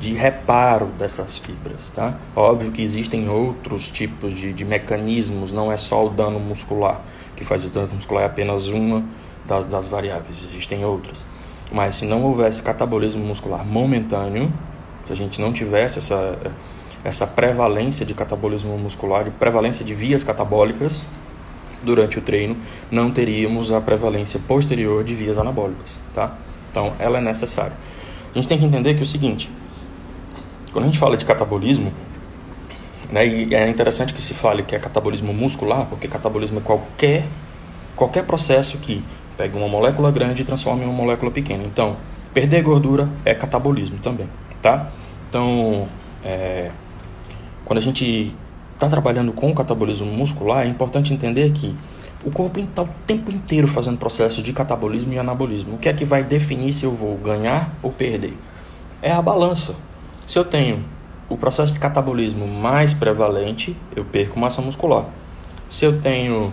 de reparo dessas fibras, tá? Óbvio que existem outros tipos de, de mecanismos, não é só o dano muscular que faz o dano muscular é apenas uma das, das variáveis, existem outras. Mas se não houvesse catabolismo muscular momentâneo, se a gente não tivesse essa, essa prevalência de catabolismo muscular, de prevalência de vias catabólicas durante o treino, não teríamos a prevalência posterior de vias anabólicas, tá? Então, ela é necessária. A gente tem que entender que é o seguinte, quando a gente fala de catabolismo, né? E é interessante que se fale que é catabolismo muscular, porque catabolismo é qualquer, qualquer processo que pega uma molécula grande e transforma em uma molécula pequena. Então, perder gordura é catabolismo também, tá? Então, é, quando a gente está trabalhando com catabolismo muscular, é importante entender que o corpo está o tempo inteiro fazendo processos de catabolismo e anabolismo. O que é que vai definir se eu vou ganhar ou perder? É a balança. Se eu tenho o processo de catabolismo mais prevalente, eu perco massa muscular. Se eu tenho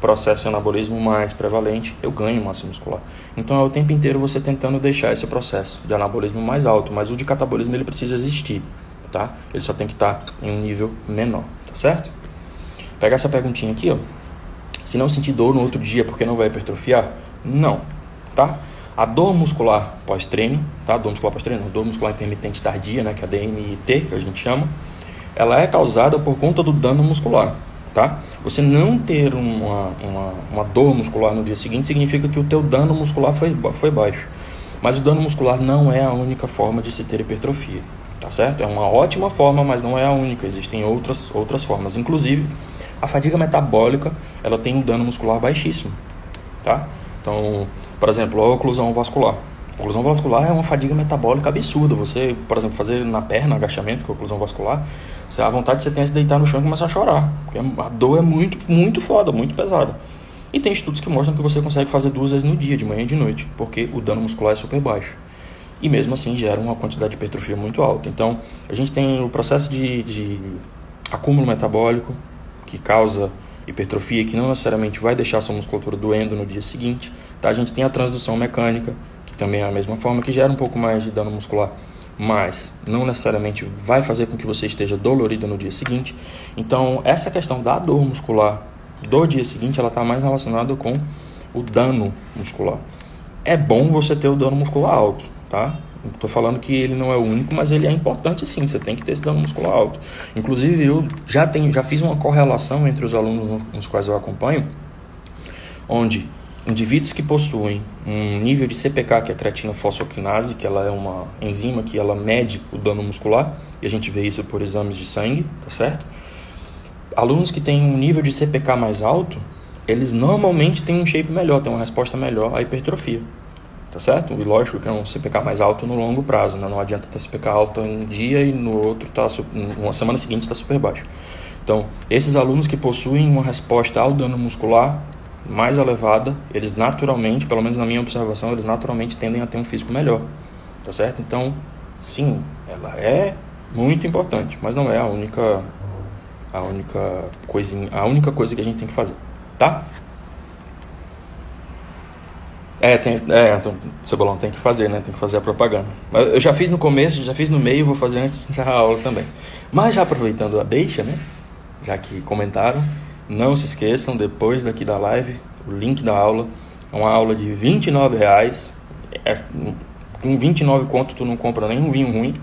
processo de anabolismo mais prevalente, eu ganho massa muscular. Então é o tempo inteiro você tentando deixar esse processo de anabolismo mais alto, mas o de catabolismo ele precisa existir, tá? Ele só tem que estar em um nível menor, tá certo? Pega essa perguntinha aqui, ó. Se não sentir dor no outro dia porque não vai hipertrofiar? Não, tá? A dor muscular pós-treino, tá? Dor muscular pós-treino, dor muscular intermitente tardia, né? Que é a DMT, que a gente chama, ela é causada por conta do dano muscular, tá? Você não ter uma, uma, uma dor muscular no dia seguinte significa que o teu dano muscular foi, foi baixo. Mas o dano muscular não é a única forma de se ter hipertrofia, tá certo? É uma ótima forma, mas não é a única. Existem outras, outras formas. Inclusive, a fadiga metabólica, ela tem um dano muscular baixíssimo, tá? Então, por exemplo, a oclusão vascular. A oclusão vascular é uma fadiga metabólica absurda. Você, por exemplo, fazer na perna agachamento com oclusão vascular, você, a vontade que você tem é se deitar no chão e começar a chorar. Porque a dor é muito, muito foda, muito pesada. E tem estudos que mostram que você consegue fazer duas vezes no dia, de manhã e de noite, porque o dano muscular é super baixo. E mesmo assim gera uma quantidade de hipertrofia muito alta. Então, a gente tem o processo de, de acúmulo metabólico, que causa hipertrofia que não necessariamente vai deixar sua musculatura doendo no dia seguinte. Tá? A gente tem a transdução mecânica, que também é a mesma forma, que gera um pouco mais de dano muscular, mas não necessariamente vai fazer com que você esteja dolorido no dia seguinte. Então, essa questão da dor muscular do dia seguinte, ela está mais relacionada com o dano muscular. É bom você ter o dano muscular alto, tá? Estou falando que ele não é o único, mas ele é importante sim. Você tem que ter esse dano muscular alto. Inclusive, eu já, tenho, já fiz uma correlação entre os alunos nos quais eu acompanho, onde indivíduos que possuem um nível de CPK, que é a creatina fosfoquinase, que ela é uma enzima que ela mede o dano muscular, e a gente vê isso por exames de sangue, tá certo? Alunos que têm um nível de CPK mais alto, eles normalmente têm um shape melhor, têm uma resposta melhor à hipertrofia. Tá certo? E lógico que é um CPK mais alto no longo prazo, né? Não adianta ter CPK alto um dia e no outro tá uma semana seguinte está super baixo. Então, esses alunos que possuem uma resposta ao dano muscular mais elevada, eles naturalmente, pelo menos na minha observação, eles naturalmente tendem a ter um físico melhor. Tá certo? Então, sim, ela é muito importante, mas não é a única a única coisinha, a única coisa que a gente tem que fazer, tá? É, tem, é, então, Cebolão tem que fazer, né? Tem que fazer a propaganda. Mas eu já fiz no começo, já fiz no meio, vou fazer antes de encerrar a aula também. Mas já aproveitando a deixa, né? Já que comentaram, não se esqueçam, depois daqui da live, o link da aula é uma aula de 29 reais. É, com 29 conto tu não compra nenhum vinho ruim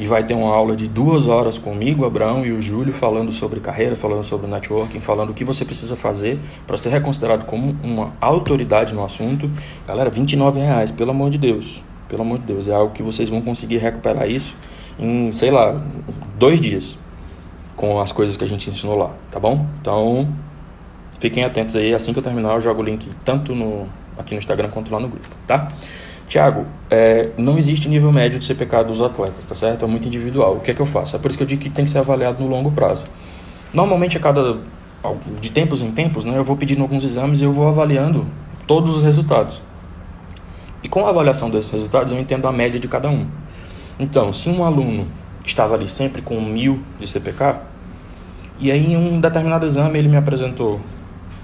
e vai ter uma aula de duas horas comigo, Abraão e o Júlio, falando sobre carreira, falando sobre networking, falando o que você precisa fazer para ser reconsiderado como uma autoridade no assunto. Galera, 29 reais, pelo amor de Deus. Pelo amor de Deus, é algo que vocês vão conseguir recuperar isso em, sei lá, dois dias com as coisas que a gente ensinou lá, tá bom? Então, fiquem atentos aí, assim que eu terminar eu jogo o link tanto no, aqui no Instagram quanto lá no grupo, tá? Tiago, é, não existe nível médio de CPK dos atletas, tá certo? É muito individual. O que é que eu faço? É por isso que eu digo que tem que ser avaliado no longo prazo. Normalmente, a cada de tempos em tempos, né, eu vou pedindo alguns exames e eu vou avaliando todos os resultados. E com a avaliação desses resultados, eu entendo a média de cada um. Então, se um aluno estava ali sempre com mil de CPK, e aí em um determinado exame ele me apresentou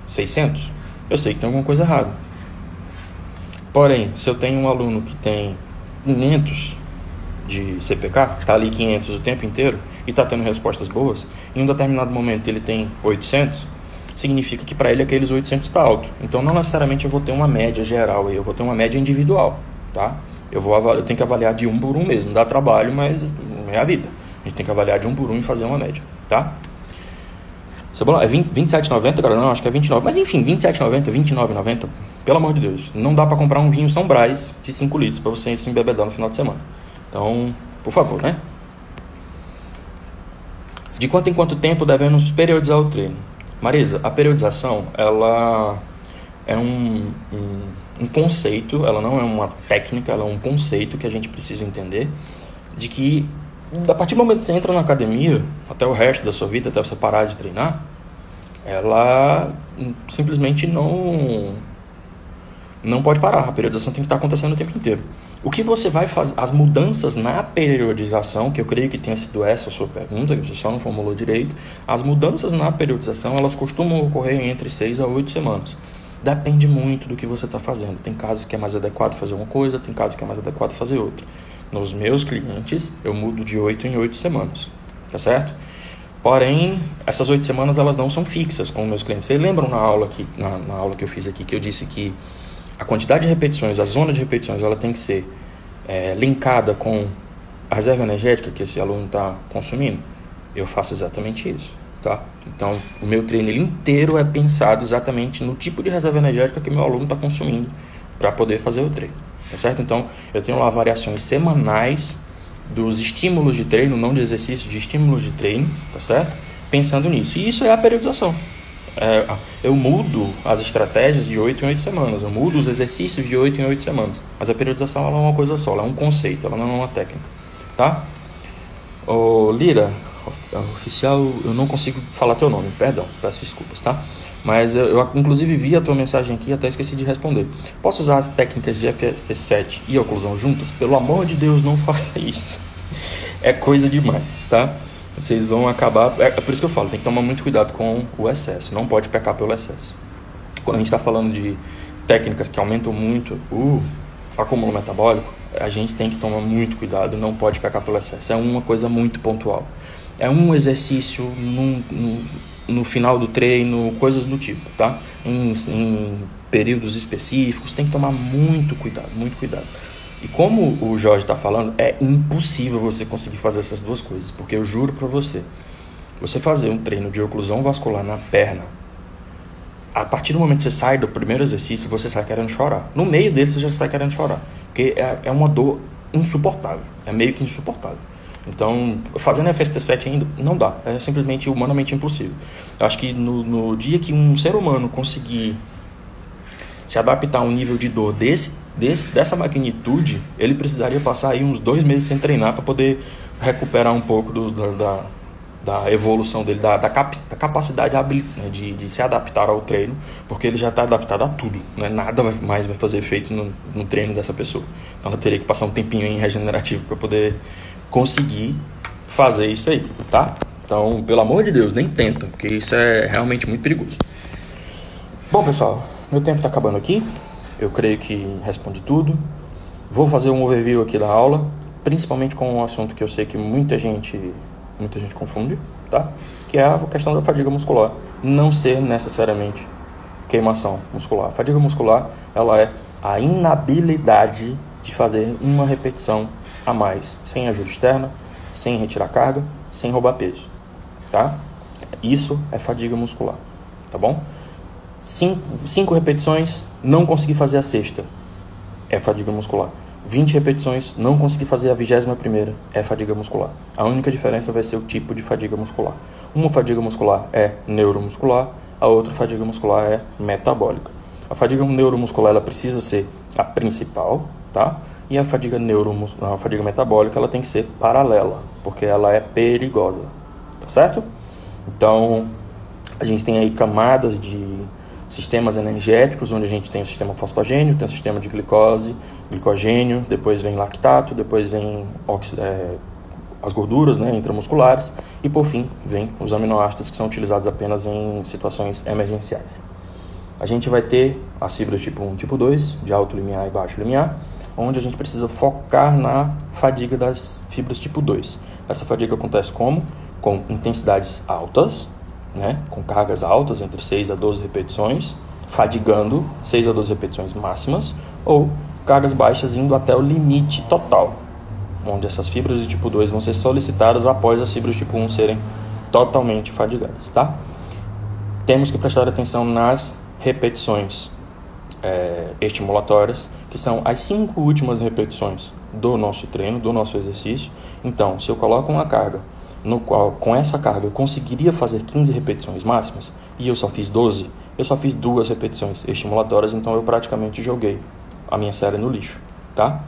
600, eu sei que tem alguma coisa errada. Porém, se eu tenho um aluno que tem 500 de CPK, está ali 500 o tempo inteiro e está tendo respostas boas, em um determinado momento ele tem 800, significa que para ele aqueles 800 está alto. Então não necessariamente eu vou ter uma média geral, eu vou ter uma média individual, tá? Eu vou eu tenho que avaliar de um por um mesmo, dá trabalho, mas é a vida. A gente tem que avaliar de um por um e fazer uma média, tá? Cebola, é 27,90, cara? Não, acho que é 29. Mas enfim, 27,90, 29,90. Pelo amor de Deus. Não dá para comprar um vinho São Brás de 5 litros para você se embebedar no final de semana. Então, por favor, né? De quanto em quanto tempo devemos periodizar o treino? Marisa, a periodização, ela é um, um, um conceito, ela não é uma técnica, ela é um conceito que a gente precisa entender de que a partir do momento que você entra na academia, até o resto da sua vida, até você parar de treinar, ela simplesmente não não pode parar. A periodização tem que estar acontecendo o tempo inteiro. O que você vai fazer, as mudanças na periodização, que eu creio que tenha sido essa a sua pergunta, que você só não formulou direito, as mudanças na periodização, elas costumam ocorrer entre 6 a 8 semanas. Depende muito do que você está fazendo. Tem casos que é mais adequado fazer uma coisa, tem casos que é mais adequado fazer outra. Nos meus clientes, eu mudo de 8 em 8 semanas, tá certo? Porém, essas oito semanas elas não são fixas com meus clientes. Vocês lembram na aula, que, na, na, aula que eu fiz aqui que eu disse que a quantidade de repetições, a zona de repetições, ela tem que ser é, linkada com a reserva energética que esse aluno está consumindo? Eu faço exatamente isso, tá? Então, o meu treino inteiro é pensado exatamente no tipo de reserva energética que meu aluno está consumindo para poder fazer o treino tá certo? Então, eu tenho lá variações semanais dos estímulos de treino, não de exercício, de estímulos de treino, tá certo? Pensando nisso. E isso é a periodização. É, eu mudo as estratégias de 8 em 8 semanas, eu mudo os exercícios de 8 em 8 semanas. Mas a periodização ela é uma coisa só, ela é um conceito, ela não é uma técnica, tá? Ô, Lira, oficial, eu não consigo falar teu nome, perdão, peço desculpas, tá? Mas eu, eu, inclusive vi a tua mensagem aqui e até esqueci de responder. Posso usar as técnicas de FST7 e oclusão juntas? Pelo amor de Deus, não faça isso. É coisa demais, tá? Vocês vão acabar. É, é por isso que eu falo, tem que tomar muito cuidado com o excesso. Não pode pecar pelo excesso. Quando a gente está falando de técnicas que aumentam muito o acúmulo metabólico, a gente tem que tomar muito cuidado, não pode pecar pelo excesso. É uma coisa muito pontual. É um exercício num, num no final do treino, coisas do tipo, tá? Em, em períodos específicos, tem que tomar muito cuidado, muito cuidado. E como o Jorge está falando, é impossível você conseguir fazer essas duas coisas, porque eu juro para você, você fazer um treino de oclusão vascular na perna, a partir do momento que você sai do primeiro exercício, você sai querendo chorar. No meio dele, você já sai querendo chorar, porque é, é uma dor insuportável, é meio que insuportável. Então, fazendo FST7 ainda não dá, é simplesmente humanamente impossível. Eu acho que no, no dia que um ser humano conseguir se adaptar a um nível de dor desse, desse, dessa magnitude, ele precisaria passar aí uns dois meses sem treinar para poder recuperar um pouco do, da, da, evolução dele, da, da, cap, da capacidade né, de, de se adaptar ao treino, porque ele já está adaptado a tudo, né? nada mais vai fazer efeito no, no treino dessa pessoa. Então ela teria que passar um tempinho em regenerativo para poder conseguir fazer isso aí, tá? Então, pelo amor de Deus, nem tenta, porque isso é realmente muito perigoso. Bom, pessoal, meu tempo está acabando aqui. Eu creio que respondi tudo. Vou fazer um overview aqui da aula, principalmente com um assunto que eu sei que muita gente, muita gente confunde, tá? Que é a questão da fadiga muscular não ser necessariamente queimação muscular. A fadiga muscular, ela é a inabilidade de fazer uma repetição a mais, sem ajuda externa, sem retirar carga, sem roubar peso, tá? Isso é fadiga muscular, tá bom? Cinco, cinco repetições, não consegui fazer a sexta, é fadiga muscular. 20 repetições, não consegui fazer a vigésima primeira, é fadiga muscular. A única diferença vai ser o tipo de fadiga muscular. Uma fadiga muscular é neuromuscular, a outra fadiga muscular é metabólica. A fadiga neuromuscular ela precisa ser a principal, tá? E a fadiga neuromus, a fadiga metabólica, ela tem que ser paralela, porque ela é perigosa, tá certo? Então, a gente tem aí camadas de sistemas energéticos, onde a gente tem o sistema fosfogênio, tem o sistema de glicose, glicogênio, depois vem lactato, depois vem é, as gorduras né, intramusculares e por fim vem os aminoácidos que são utilizados apenas em situações emergenciais. A gente vai ter as fibras tipo 1 e tipo 2, de alto limiar e baixo limiar, onde a gente precisa focar na fadiga das fibras tipo 2. Essa fadiga acontece como? Com intensidades altas, né, com cargas altas, entre 6 a 12 repetições, fadigando 6 a 12 repetições máximas, ou cargas baixas indo até o limite total, onde essas fibras de tipo 2 vão ser solicitadas após as fibras tipo 1 serem totalmente fadigadas, tá? Temos que prestar atenção nas repetições é, estimulatórias, que são as cinco últimas repetições do nosso treino, do nosso exercício. Então, se eu coloco uma carga no qual, com essa carga, eu conseguiria fazer 15 repetições máximas e eu só fiz 12, eu só fiz duas repetições estimulatórias, então eu praticamente joguei a minha série no lixo, tá?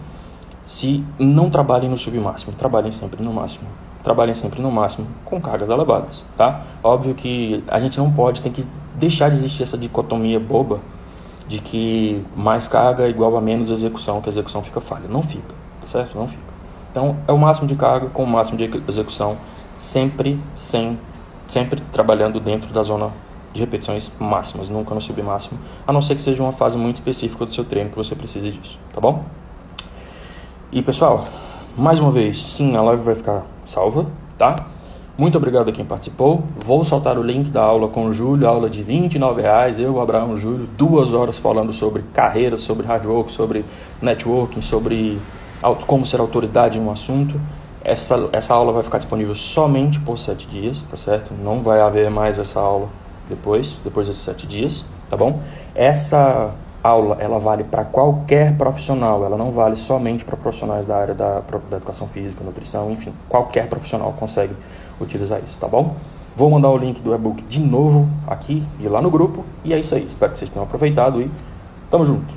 Se não trabalhem no submáximo, trabalhem sempre no máximo. Trabalhem sempre no máximo com cargas elevadas, tá? Óbvio que a gente não pode, tem que deixar de existir essa dicotomia boba de que mais carga é igual a menos execução, que a execução fica falha. Não fica, tá certo? Não fica. Então, é o máximo de carga com o máximo de execução, sempre sem sempre trabalhando dentro da zona de repetições máximas, nunca no submáximo, a não ser que seja uma fase muito específica do seu treino que você precise disso, tá bom? E pessoal, mais uma vez, sim, a live vai ficar salva, tá? Muito obrigado a quem participou. Vou soltar o link da aula com o Júlio, aula de R$ reais. Eu, Abraão Júlio, duas horas falando sobre carreira, sobre hard work, sobre networking, sobre como ser autoridade em um assunto. Essa, essa aula vai ficar disponível somente por sete dias, tá certo? Não vai haver mais essa aula depois, depois desses sete dias, tá bom? Essa aula ela vale para qualquer profissional, ela não vale somente para profissionais da área da, da educação física, nutrição, enfim, qualquer profissional consegue utilizar isso, tá bom? Vou mandar o link do e-book de novo aqui e lá no grupo. E é isso aí. Espero que vocês tenham aproveitado e tamo junto.